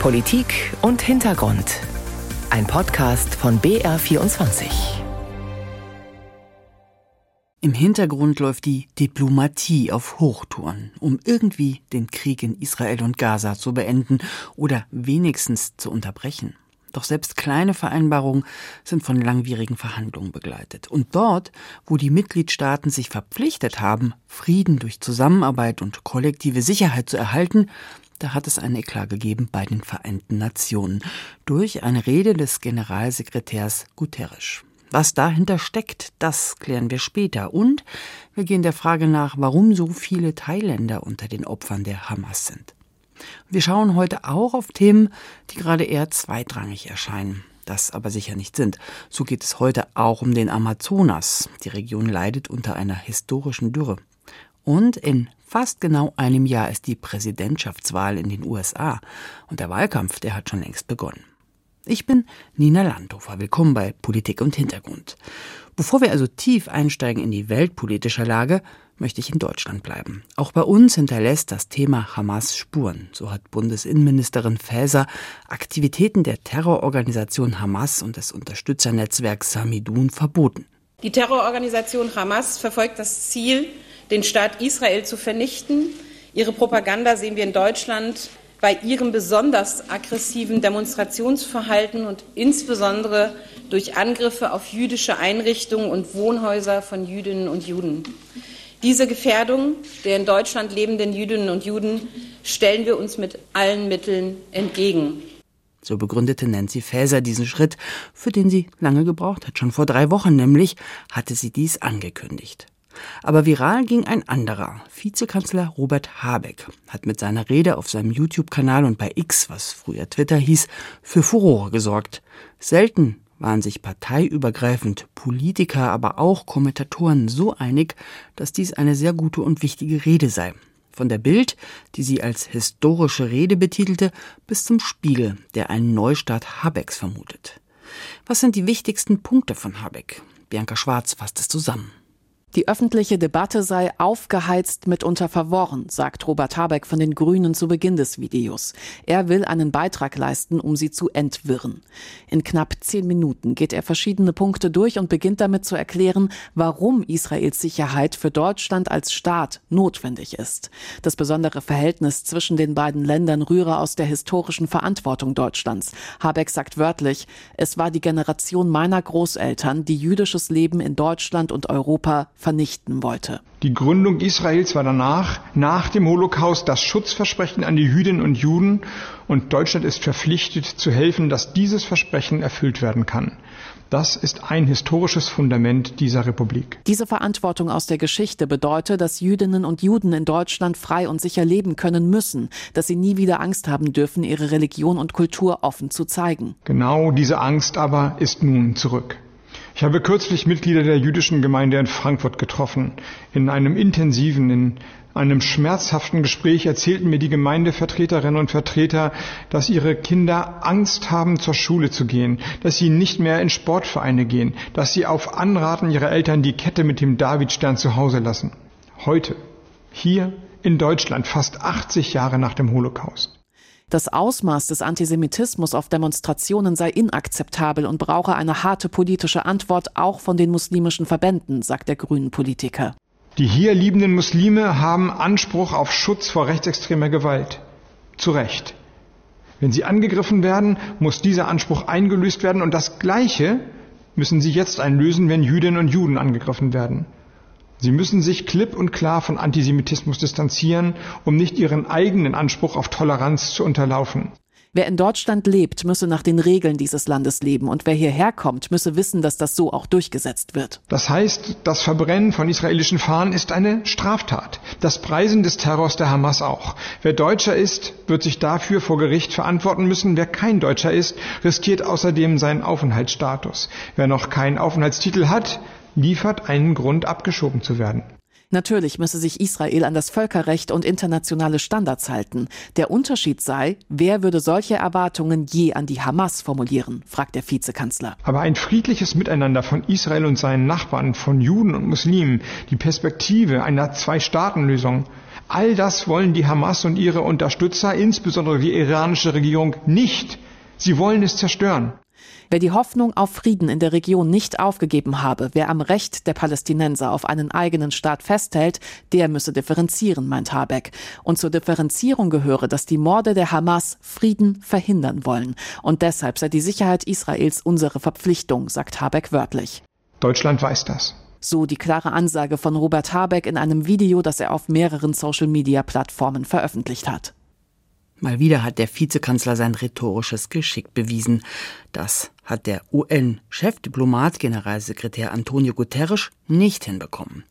Politik und Hintergrund. Ein Podcast von BR24. Im Hintergrund läuft die Diplomatie auf Hochtouren, um irgendwie den Krieg in Israel und Gaza zu beenden oder wenigstens zu unterbrechen. Doch selbst kleine Vereinbarungen sind von langwierigen Verhandlungen begleitet. Und dort, wo die Mitgliedstaaten sich verpflichtet haben, Frieden durch Zusammenarbeit und kollektive Sicherheit zu erhalten, da hat es einen Eklat gegeben bei den Vereinten Nationen durch eine Rede des Generalsekretärs Guterres. Was dahinter steckt, das klären wir später. Und wir gehen der Frage nach, warum so viele Thailänder unter den Opfern der Hamas sind. Wir schauen heute auch auf Themen, die gerade eher zweitrangig erscheinen, das aber sicher nicht sind. So geht es heute auch um den Amazonas. Die Region leidet unter einer historischen Dürre. Und in fast genau einem Jahr ist die Präsidentschaftswahl in den USA und der Wahlkampf, der hat schon längst begonnen. Ich bin Nina Landhofer. Willkommen bei Politik und Hintergrund. Bevor wir also tief einsteigen in die weltpolitische Lage, möchte ich in Deutschland bleiben. Auch bei uns hinterlässt das Thema Hamas Spuren. So hat Bundesinnenministerin Faeser Aktivitäten der Terrororganisation Hamas und des Unterstützernetzwerks Samidun verboten. Die Terrororganisation Hamas verfolgt das Ziel, den Staat Israel zu vernichten. Ihre Propaganda sehen wir in Deutschland bei ihrem besonders aggressiven Demonstrationsverhalten und insbesondere durch Angriffe auf jüdische Einrichtungen und Wohnhäuser von Jüdinnen und Juden. Diese Gefährdung der in Deutschland lebenden Jüdinnen und Juden stellen wir uns mit allen Mitteln entgegen. So begründete Nancy Faeser diesen Schritt, für den sie lange gebraucht hat. Schon vor drei Wochen nämlich hatte sie dies angekündigt. Aber viral ging ein anderer. Vizekanzler Robert Habeck hat mit seiner Rede auf seinem YouTube-Kanal und bei X, was früher Twitter hieß, für Furore gesorgt. Selten waren sich parteiübergreifend Politiker, aber auch Kommentatoren so einig, dass dies eine sehr gute und wichtige Rede sei. Von der Bild, die sie als historische Rede betitelte, bis zum Spiegel, der einen Neustart Habecks vermutet. Was sind die wichtigsten Punkte von Habeck? Bianca Schwarz fasst es zusammen. Die öffentliche Debatte sei aufgeheizt, mitunter verworren, sagt Robert Habeck von den Grünen zu Beginn des Videos. Er will einen Beitrag leisten, um sie zu entwirren. In knapp zehn Minuten geht er verschiedene Punkte durch und beginnt damit zu erklären, warum Israels Sicherheit für Deutschland als Staat notwendig ist. Das besondere Verhältnis zwischen den beiden Ländern rühre aus der historischen Verantwortung Deutschlands. Habeck sagt wörtlich, es war die Generation meiner Großeltern, die jüdisches Leben in Deutschland und Europa vernichten wollte. Die Gründung Israels war danach, nach dem Holocaust, das Schutzversprechen an die Jüdinnen und Juden und Deutschland ist verpflichtet zu helfen, dass dieses Versprechen erfüllt werden kann. Das ist ein historisches Fundament dieser Republik. Diese Verantwortung aus der Geschichte bedeutet, dass Jüdinnen und Juden in Deutschland frei und sicher leben können müssen, dass sie nie wieder Angst haben dürfen, ihre Religion und Kultur offen zu zeigen. Genau diese Angst aber ist nun zurück. Ich habe kürzlich Mitglieder der jüdischen Gemeinde in Frankfurt getroffen. In einem intensiven, in einem schmerzhaften Gespräch erzählten mir die Gemeindevertreterinnen und Vertreter, dass ihre Kinder Angst haben, zur Schule zu gehen, dass sie nicht mehr in Sportvereine gehen, dass sie auf Anraten ihrer Eltern die Kette mit dem Davidstern zu Hause lassen. Heute, hier in Deutschland, fast 80 Jahre nach dem Holocaust. Das Ausmaß des Antisemitismus auf Demonstrationen sei inakzeptabel und brauche eine harte politische Antwort auch von den muslimischen Verbänden, sagt der grünen Politiker. Die hier liebenden Muslime haben Anspruch auf Schutz vor rechtsextremer Gewalt. Zu Recht. Wenn sie angegriffen werden, muss dieser Anspruch eingelöst werden und das Gleiche müssen sie jetzt einlösen, wenn Jüdinnen und Juden angegriffen werden. Sie müssen sich klipp und klar von Antisemitismus distanzieren, um nicht ihren eigenen Anspruch auf Toleranz zu unterlaufen. Wer in Deutschland lebt, müsse nach den Regeln dieses Landes leben und wer hierher kommt, müsse wissen, dass das so auch durchgesetzt wird. Das heißt, das Verbrennen von israelischen Fahnen ist eine Straftat. Das Preisen des Terrors der Hamas auch. Wer Deutscher ist, wird sich dafür vor Gericht verantworten müssen. Wer kein Deutscher ist, riskiert außerdem seinen Aufenthaltsstatus. Wer noch keinen Aufenthaltstitel hat, liefert einen Grund, abgeschoben zu werden. Natürlich müsse sich Israel an das Völkerrecht und internationale Standards halten. Der Unterschied sei, wer würde solche Erwartungen je an die Hamas formulieren, fragt der Vizekanzler. Aber ein friedliches Miteinander von Israel und seinen Nachbarn, von Juden und Muslimen, die Perspektive einer Zwei-Staaten-Lösung, All das wollen die Hamas und ihre Unterstützer, insbesondere die iranische Regierung, nicht. Sie wollen es zerstören. Wer die Hoffnung auf Frieden in der Region nicht aufgegeben habe, wer am Recht der Palästinenser auf einen eigenen Staat festhält, der müsse differenzieren, meint Habeck. Und zur Differenzierung gehöre, dass die Morde der Hamas Frieden verhindern wollen. Und deshalb sei die Sicherheit Israels unsere Verpflichtung, sagt Habeck wörtlich. Deutschland weiß das. So die klare Ansage von Robert Habeck in einem Video, das er auf mehreren Social-Media-Plattformen veröffentlicht hat. Mal wieder hat der Vizekanzler sein rhetorisches Geschick bewiesen. Das hat der UN-Chefdiplomat, Generalsekretär Antonio Guterres, nicht hinbekommen.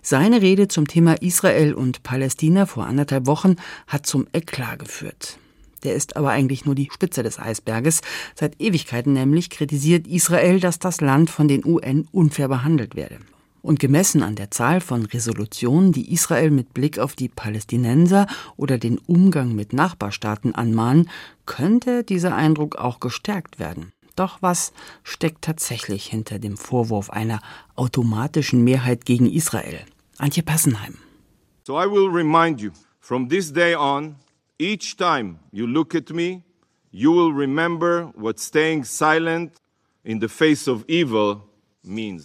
Seine Rede zum Thema Israel und Palästina vor anderthalb Wochen hat zum Eklat geführt. Der ist aber eigentlich nur die Spitze des Eisberges. Seit Ewigkeiten nämlich kritisiert Israel, dass das Land von den UN unfair behandelt werde. Und gemessen an der Zahl von Resolutionen, die Israel mit Blick auf die Palästinenser oder den Umgang mit Nachbarstaaten anmahnen, könnte dieser Eindruck auch gestärkt werden. Doch was steckt tatsächlich hinter dem Vorwurf einer automatischen Mehrheit gegen Israel? Antje Passenheim. So I will remind you, from this day on, each time you look at me, you will remember what staying silent in the face of evil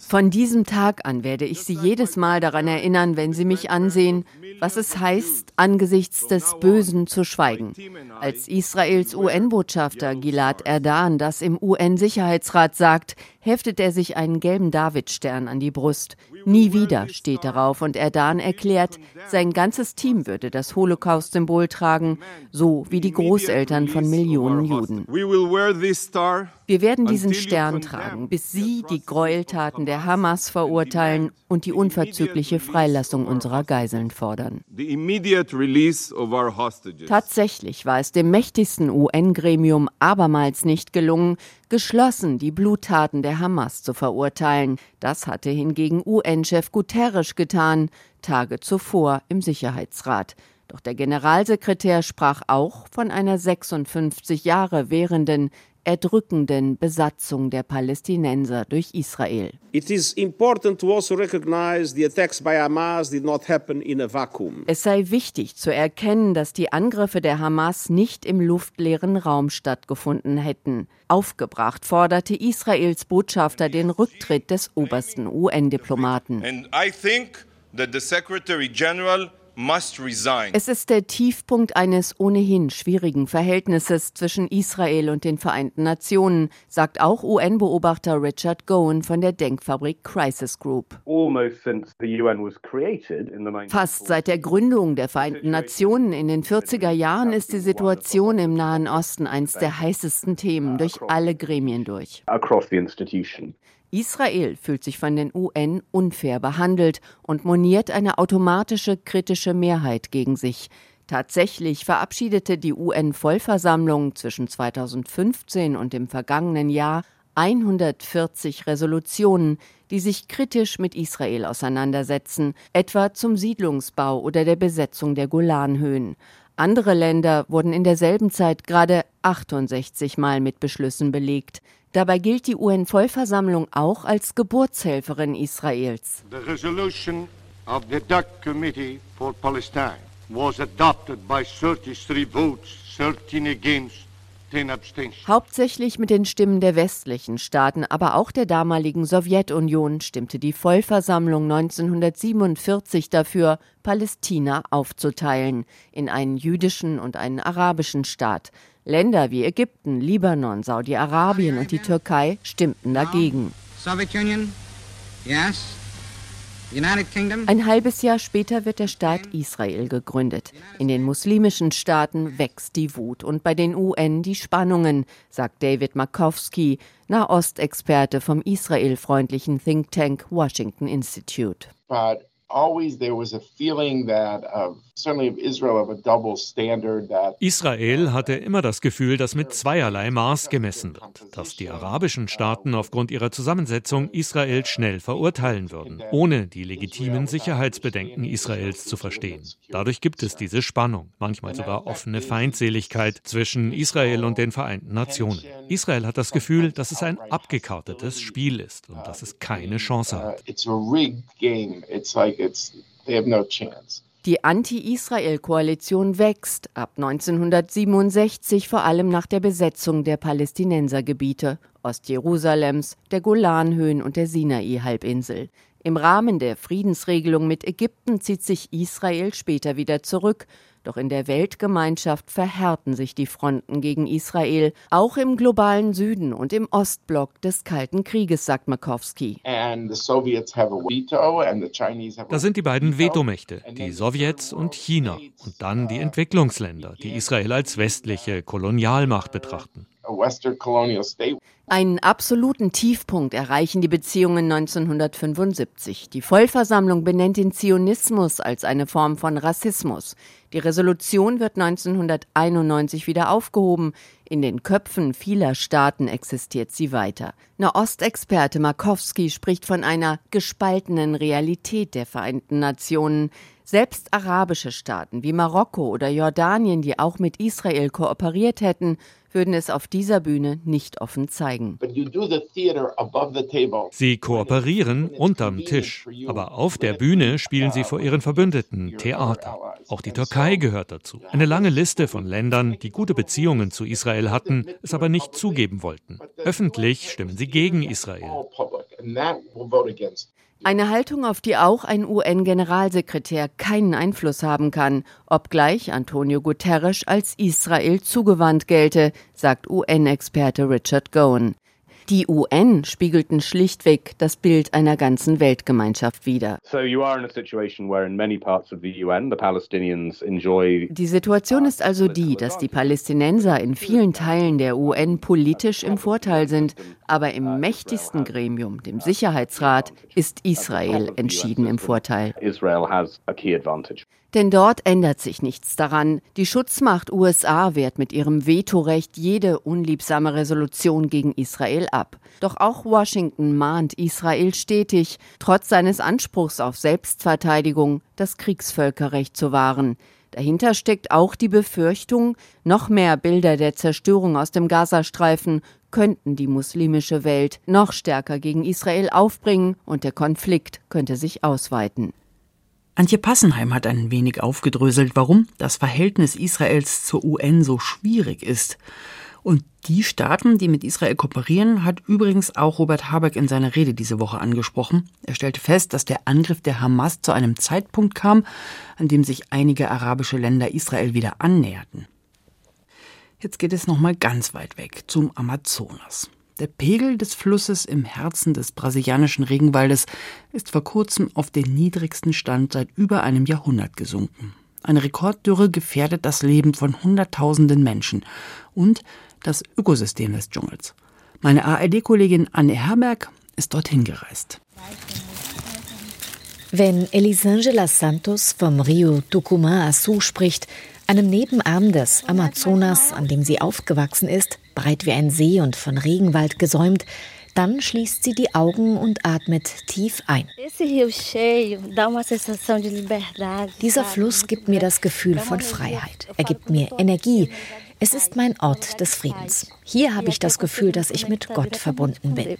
von diesem Tag an werde ich Sie jedes Mal daran erinnern, wenn Sie mich ansehen, was es heißt, angesichts des Bösen zu schweigen. Als Israels UN-Botschafter Gilad Erdan das im UN-Sicherheitsrat sagt, heftet er sich einen gelben Davidstern an die Brust. Nie wieder steht darauf und Erdan erklärt, sein ganzes Team würde das Holocaust-Symbol tragen, so wie die Großeltern von Millionen Juden. Wir werden diesen Stern tragen, bis Sie die Gräueltaten der Hamas verurteilen und die unverzügliche Freilassung unserer Geiseln fordern. Tatsächlich war es dem mächtigsten UN-Gremium abermals nicht gelungen, geschlossen die Bluttaten der Hamas zu verurteilen. Das hatte hingegen UN-Chef Guterres getan, Tage zuvor im Sicherheitsrat. Doch der Generalsekretär sprach auch von einer 56 Jahre währenden erdrückenden Besatzung der Palästinenser durch Israel. Also es sei wichtig zu erkennen, dass die Angriffe der Hamas nicht im luftleeren Raum stattgefunden hätten. Aufgebracht forderte Israels Botschafter den Rücktritt des obersten UN-Diplomaten. And I think that the Secretary General es ist der Tiefpunkt eines ohnehin schwierigen Verhältnisses zwischen Israel und den Vereinten Nationen, sagt auch UN-Beobachter Richard Gowen von der Denkfabrik Crisis Group. Fast seit der Gründung der Vereinten Nationen in den 40er Jahren ist die Situation im Nahen Osten eines der heißesten Themen durch alle Gremien durch. Israel fühlt sich von den UN unfair behandelt und moniert eine automatische kritische Mehrheit gegen sich. Tatsächlich verabschiedete die UN-Vollversammlung zwischen 2015 und dem vergangenen Jahr 140 Resolutionen, die sich kritisch mit Israel auseinandersetzen, etwa zum Siedlungsbau oder der Besetzung der Golanhöhen. Andere Länder wurden in derselben Zeit gerade 68 Mal mit Beschlüssen belegt. Dabei gilt die UN-Vollversammlung auch als Geburtshelferin Israels. The resolution of the DUC Committee for Palestine was adopted by 33 votes, 13 against Hauptsächlich mit den Stimmen der westlichen Staaten, aber auch der damaligen Sowjetunion stimmte die Vollversammlung 1947 dafür, Palästina aufzuteilen in einen jüdischen und einen arabischen Staat. Länder wie Ägypten, Libanon, Saudi-Arabien und die Türkei stimmten dagegen. Ein halbes Jahr später wird der Staat Israel gegründet. In den muslimischen Staaten wächst die Wut und bei den UN die Spannungen, sagt David Markowski, Nahostexperte vom israelfreundlichen Think Tank Washington Institute. But always there was a feeling that uh, Israel hatte immer das Gefühl, dass mit zweierlei Maß gemessen wird, dass die arabischen Staaten aufgrund ihrer Zusammensetzung Israel schnell verurteilen würden, ohne die legitimen Sicherheitsbedenken Israels zu verstehen. Dadurch gibt es diese Spannung, manchmal sogar offene Feindseligkeit zwischen Israel und den Vereinten Nationen. Israel hat das Gefühl, dass es ein abgekartetes Spiel ist und dass es keine Chance hat. Die Anti-Israel-Koalition wächst ab 1967 vor allem nach der Besetzung der Palästinensergebiete Ostjerusalems, der Golanhöhen und der Sinai-Halbinsel. Im Rahmen der Friedensregelung mit Ägypten zieht sich Israel später wieder zurück, doch in der Weltgemeinschaft verhärten sich die Fronten gegen Israel, auch im globalen Süden und im Ostblock des Kalten Krieges, sagt Markowski. Da sind die beiden Vetomächte, die Sowjets und China, und dann die Entwicklungsländer, die Israel als westliche Kolonialmacht betrachten. Einen absoluten Tiefpunkt erreichen die Beziehungen 1975. Die Vollversammlung benennt den Zionismus als eine Form von Rassismus. Die Resolution wird 1991 wieder aufgehoben. In den Köpfen vieler Staaten existiert sie weiter. Nahostexperte Markowski spricht von einer gespaltenen Realität der Vereinten Nationen. Selbst arabische Staaten wie Marokko oder Jordanien, die auch mit Israel kooperiert hätten, würden es auf dieser Bühne nicht offen zeigen. Sie kooperieren unterm Tisch, aber auf der Bühne spielen sie vor ihren Verbündeten Theater. Auch die Türkei gehört dazu. Eine lange Liste von Ländern, die gute Beziehungen zu Israel hatten, es aber nicht zugeben wollten. Öffentlich stimmen sie gegen Israel. Eine Haltung, auf die auch ein UN-Generalsekretär keinen Einfluss haben kann, obgleich Antonio Guterres als Israel zugewandt gelte, sagt UN-Experte Richard Gowan. Die UN spiegelten schlichtweg das Bild einer ganzen Weltgemeinschaft wider. Die Situation ist also die, dass die Palästinenser in vielen Teilen der UN politisch im Vorteil sind, aber im mächtigsten Gremium, dem Sicherheitsrat, ist Israel entschieden im Vorteil. Denn dort ändert sich nichts daran. Die Schutzmacht USA wehrt mit ihrem Vetorecht jede unliebsame Resolution gegen Israel ab. Doch auch Washington mahnt Israel stetig, trotz seines Anspruchs auf Selbstverteidigung, das Kriegsvölkerrecht zu wahren. Dahinter steckt auch die Befürchtung, noch mehr Bilder der Zerstörung aus dem Gazastreifen könnten die muslimische Welt noch stärker gegen Israel aufbringen und der Konflikt könnte sich ausweiten. Antje Passenheim hat ein wenig aufgedröselt, warum das Verhältnis Israels zur UN so schwierig ist. Und die Staaten, die mit Israel kooperieren, hat übrigens auch Robert Habeck in seiner Rede diese Woche angesprochen. Er stellte fest, dass der Angriff der Hamas zu einem Zeitpunkt kam, an dem sich einige arabische Länder Israel wieder annäherten. Jetzt geht es nochmal ganz weit weg zum Amazonas. Der Pegel des Flusses im Herzen des brasilianischen Regenwaldes ist vor kurzem auf den niedrigsten Stand seit über einem Jahrhundert gesunken. Eine Rekorddürre gefährdet das Leben von Hunderttausenden Menschen und das Ökosystem des Dschungels. Meine ARD-Kollegin Anne Herberg ist dorthin gereist. Wenn Elisangela Santos vom Rio Tucumã Açu spricht, einem Nebenarm des Amazonas, an dem sie aufgewachsen ist, breit wie ein See und von Regenwald gesäumt, dann schließt sie die Augen und atmet tief ein. Dieser Fluss gibt mir das Gefühl von Freiheit. Er gibt mir Energie. Es ist mein Ort des Friedens. Hier habe ich das Gefühl, dass ich mit Gott verbunden bin.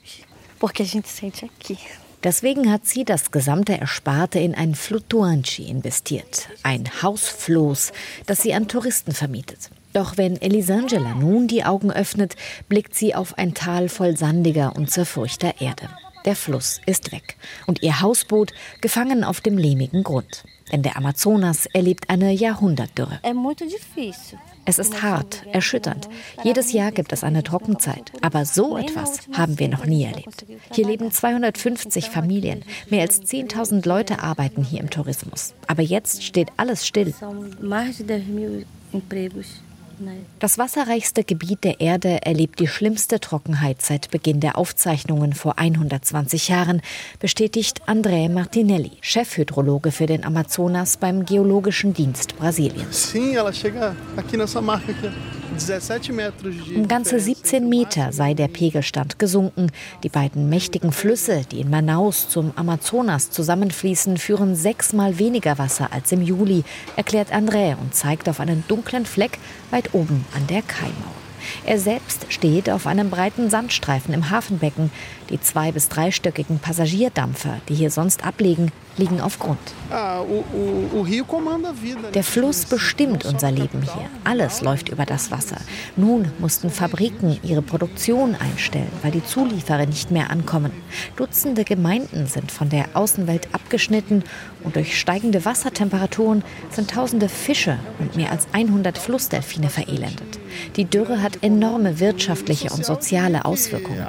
Deswegen hat sie das gesamte Ersparte in ein Flutuanchi investiert, ein Hausfloß, das sie an Touristen vermietet. Doch wenn Elisangela nun die Augen öffnet, blickt sie auf ein Tal voll sandiger und zerfurchter Erde. Der Fluss ist weg und ihr Hausboot gefangen auf dem lehmigen Grund. Denn der Amazonas erlebt eine Jahrhundertdürre. Es ist hart, erschütternd. Jedes Jahr gibt es eine Trockenzeit. Aber so etwas haben wir noch nie erlebt. Hier leben 250 Familien. Mehr als 10.000 Leute arbeiten hier im Tourismus. Aber jetzt steht alles still. Das wasserreichste Gebiet der Erde erlebt die schlimmste Trockenheit seit Beginn der Aufzeichnungen vor 120 Jahren, bestätigt André Martinelli, Chefhydrologe für den Amazonas beim Geologischen Dienst Brasiliens. Um ganze 17 Meter sei der Pegelstand gesunken. Die beiden mächtigen Flüsse, die in Manaus zum Amazonas zusammenfließen, führen sechsmal weniger Wasser als im Juli, erklärt André und zeigt auf einen dunklen Fleck weit oben an der Kaimauer. Er selbst steht auf einem breiten Sandstreifen im Hafenbecken. Die zwei- bis dreistöckigen Passagierdampfer, die hier sonst ablegen, liegen auf Grund. Der Fluss bestimmt unser Leben hier. Alles läuft über das Wasser. Nun mussten Fabriken ihre Produktion einstellen, weil die Zulieferer nicht mehr ankommen. Dutzende Gemeinden sind von der Außenwelt abgeschnitten und durch steigende Wassertemperaturen sind tausende Fische und mehr als 100 Flussdelfine verelendet. Die Dürre hat enorme wirtschaftliche und soziale Auswirkungen.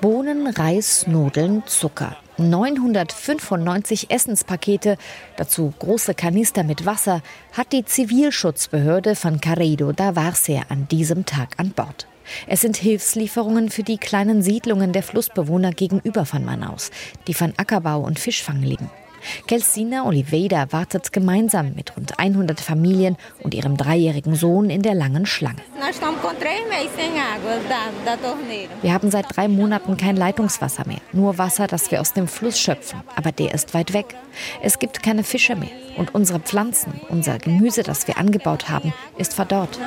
Bohnen, Reis, Nudeln, Zucker. 995 Essenspakete, dazu große Kanister mit Wasser, hat die Zivilschutzbehörde von Carreiro da Várzea an diesem Tag an Bord. Es sind Hilfslieferungen für die kleinen Siedlungen der Flussbewohner gegenüber von Manaus, die von Ackerbau und Fischfang leben. Kelsina Oliveira wartet gemeinsam mit rund 100 Familien und ihrem dreijährigen Sohn in der langen Schlange. Wir haben seit drei Monaten kein Leitungswasser mehr, nur Wasser, das wir aus dem Fluss schöpfen. Aber der ist weit weg. Es gibt keine Fische mehr. Und unsere Pflanzen, unser Gemüse, das wir angebaut haben, ist verdorrt.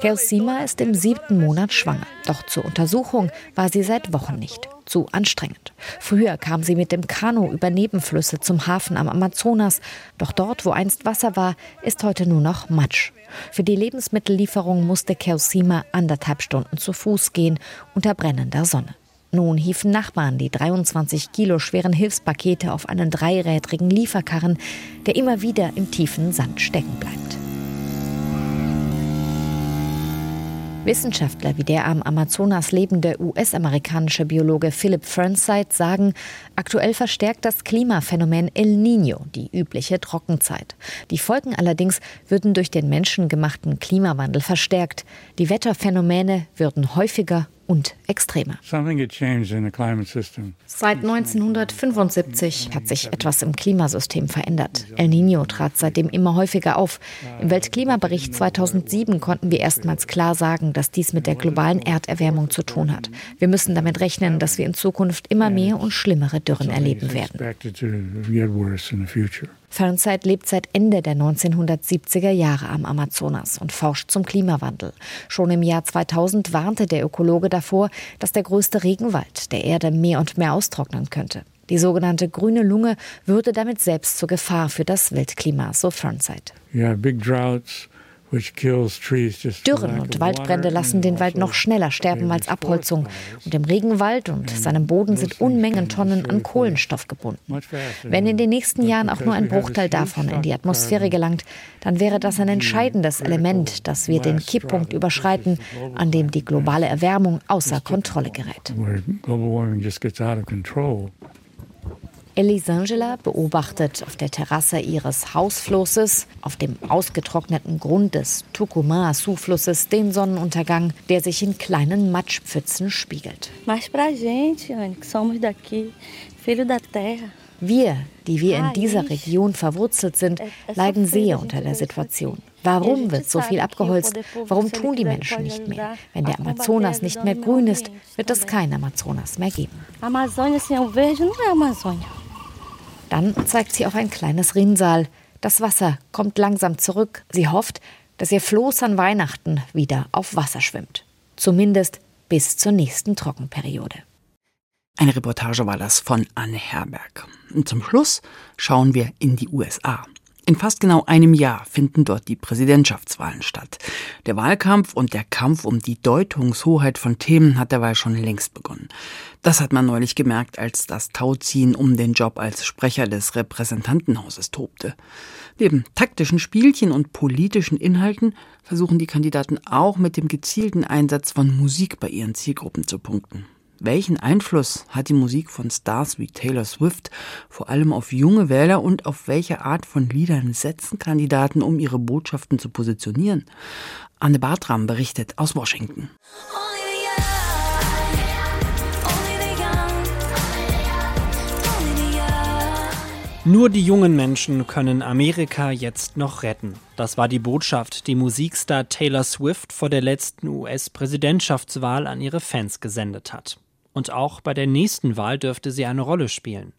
Kelsima ist im siebten Monat schwanger. Doch zur Untersuchung war sie seit Wochen nicht zu anstrengend. Früher kam sie mit dem Kanu über Nebenflüsse zum Hafen am Amazonas, doch dort, wo einst Wasser war, ist heute nur noch Matsch. Für die Lebensmittellieferung musste Keosima anderthalb Stunden zu Fuß gehen unter brennender Sonne. Nun hieven Nachbarn die 23 Kilo schweren Hilfspakete auf einen dreirädrigen Lieferkarren, der immer wieder im tiefen Sand stecken bleibt. Wissenschaftler wie der am Amazonas lebende US-amerikanische Biologe Philip Fernside sagen, aktuell verstärkt das Klimaphänomen El Niño die übliche Trockenzeit. Die Folgen allerdings würden durch den menschengemachten Klimawandel verstärkt. Die Wetterphänomene würden häufiger und extremer. Seit 1975 hat sich etwas im Klimasystem verändert. El Nino trat seitdem immer häufiger auf. Im Weltklimabericht 2007 konnten wir erstmals klar sagen, dass dies mit der globalen Erderwärmung zu tun hat. Wir müssen damit rechnen, dass wir in Zukunft immer mehr und schlimmere Dürren erleben werden. Fernseit lebt seit Ende der 1970er Jahre am Amazonas und forscht zum Klimawandel. Schon im Jahr 2000 warnte der Ökologe davor, dass der größte Regenwald der Erde mehr und mehr austrocknen könnte. Die sogenannte grüne Lunge würde damit selbst zur Gefahr für das Weltklima, so Fernseit. Yeah, big droughts. Dürren und Waldbrände lassen den Wald noch schneller sterben als Abholzung. Und im Regenwald und seinem Boden sind Unmengen Tonnen an Kohlenstoff gebunden. Wenn in den nächsten Jahren auch nur ein Bruchteil davon in die Atmosphäre gelangt, dann wäre das ein entscheidendes Element, dass wir den Kipppunkt überschreiten, an dem die globale Erwärmung außer Kontrolle gerät. Elisangela beobachtet auf der Terrasse ihres Hausflusses, auf dem ausgetrockneten Grund des Tucumã-Zuflusses, den Sonnenuntergang, der sich in kleinen Matschpfützen spiegelt. Wir, die wir in dieser Region verwurzelt sind, leiden sehr unter der Situation. Warum wird so viel abgeholzt? Warum tun die Menschen nicht mehr? Wenn der Amazonas nicht mehr grün ist, wird es kein Amazonas mehr geben. Amazônia sem o verde não é Amazônia. Dann zeigt sie auf ein kleines Rinnsal. Das Wasser kommt langsam zurück. Sie hofft, dass ihr Floß an Weihnachten wieder auf Wasser schwimmt. Zumindest bis zur nächsten Trockenperiode. Eine Reportage war das von Anne Herberg. Und zum Schluss schauen wir in die USA. In fast genau einem Jahr finden dort die Präsidentschaftswahlen statt. Der Wahlkampf und der Kampf um die Deutungshoheit von Themen hat dabei schon längst begonnen. Das hat man neulich gemerkt, als das Tauziehen um den Job als Sprecher des Repräsentantenhauses tobte. Neben taktischen Spielchen und politischen Inhalten versuchen die Kandidaten auch mit dem gezielten Einsatz von Musik bei ihren Zielgruppen zu punkten. Welchen Einfluss hat die Musik von Stars wie Taylor Swift vor allem auf junge Wähler und auf welche Art von Liedern setzen Kandidaten, um ihre Botschaften zu positionieren? Anne Bartram berichtet aus Washington. Nur die jungen Menschen können Amerika jetzt noch retten. Das war die Botschaft, die Musikstar Taylor Swift vor der letzten US-Präsidentschaftswahl an ihre Fans gesendet hat. Und auch bei der nächsten Wahl dürfte sie eine Rolle spielen.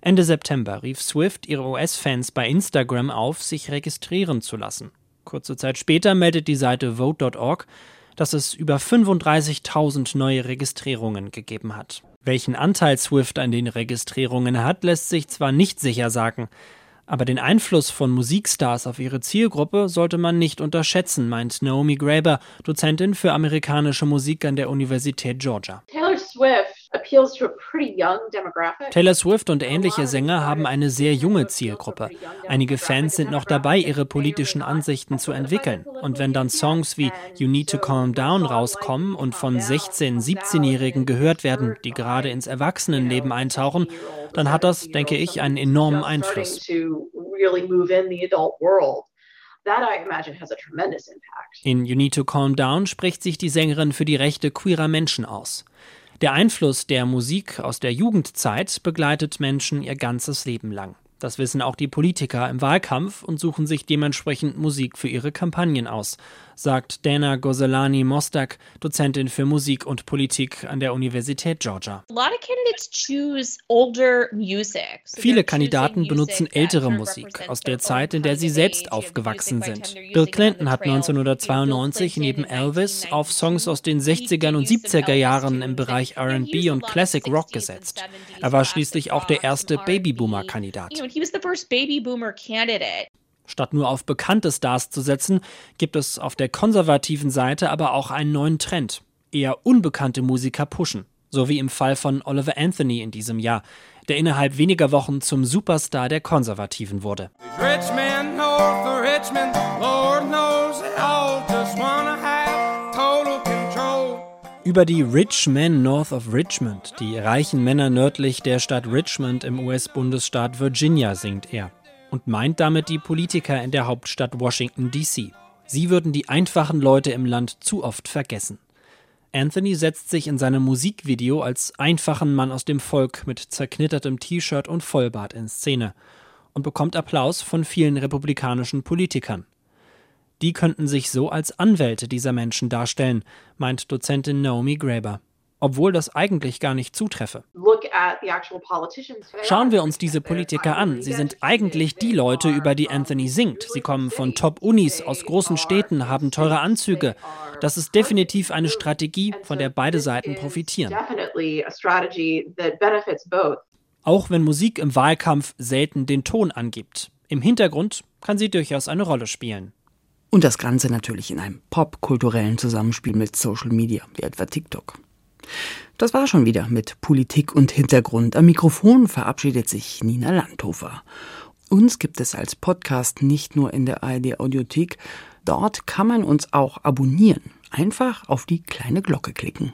Ende September rief Swift ihre US-Fans bei Instagram auf, sich registrieren zu lassen. Kurze Zeit später meldet die Seite vote.org, dass es über 35.000 neue Registrierungen gegeben hat. Welchen Anteil Swift an den Registrierungen hat, lässt sich zwar nicht sicher sagen, aber den Einfluss von Musikstars auf ihre Zielgruppe sollte man nicht unterschätzen, meint Naomi Graeber, Dozentin für amerikanische Musik an der Universität Georgia. Swift Taylor Swift und ähnliche Sänger haben eine sehr junge Zielgruppe. Einige Fans sind noch dabei, ihre politischen Ansichten zu entwickeln. Und wenn dann Songs wie You Need to Calm Down rauskommen und von 16-, 17-Jährigen gehört werden, die gerade ins Erwachsenenleben eintauchen, dann hat das, denke ich, einen enormen Einfluss. In You Need to Calm Down spricht sich die Sängerin für die Rechte queerer Menschen aus. Der Einfluss der Musik aus der Jugendzeit begleitet Menschen ihr ganzes Leben lang. Das wissen auch die Politiker im Wahlkampf und suchen sich dementsprechend Musik für ihre Kampagnen aus, sagt Dana Gozelani Mostak, Dozentin für Musik und Politik an der Universität Georgia. Viele Kandidaten benutzen ältere Musik aus der Zeit, in der sie selbst aufgewachsen sind. Bill Clinton hat 1992 neben Elvis auf Songs aus den 60er und 70er Jahren im Bereich RB und Classic Rock gesetzt. Er war schließlich auch der erste Babyboomer-Kandidat. Statt nur auf bekannte Stars zu setzen, gibt es auf der konservativen Seite aber auch einen neuen Trend. Eher unbekannte Musiker pushen. So wie im Fall von Oliver Anthony in diesem Jahr, der innerhalb weniger Wochen zum Superstar der Konservativen wurde. Über die Rich Men North of Richmond, die reichen Männer nördlich der Stadt Richmond im US-Bundesstaat Virginia, singt er und meint damit die Politiker in der Hauptstadt Washington, D.C. Sie würden die einfachen Leute im Land zu oft vergessen. Anthony setzt sich in seinem Musikvideo als einfachen Mann aus dem Volk mit zerknittertem T-Shirt und Vollbart in Szene und bekommt Applaus von vielen republikanischen Politikern. Die könnten sich so als Anwälte dieser Menschen darstellen, meint Dozentin Naomi Graeber obwohl das eigentlich gar nicht zutreffe. Schauen wir uns diese Politiker an. Sie sind eigentlich die Leute, über die Anthony singt. Sie kommen von Top-Unis aus großen Städten, haben teure Anzüge. Das ist definitiv eine Strategie, von der beide Seiten profitieren. Auch wenn Musik im Wahlkampf selten den Ton angibt. Im Hintergrund kann sie durchaus eine Rolle spielen. Und das Ganze natürlich in einem popkulturellen Zusammenspiel mit Social Media, wie etwa TikTok. Das war schon wieder mit Politik und Hintergrund. Am Mikrofon verabschiedet sich Nina Landhofer. Uns gibt es als Podcast nicht nur in der ARD Audiothek. Dort kann man uns auch abonnieren. Einfach auf die kleine Glocke klicken.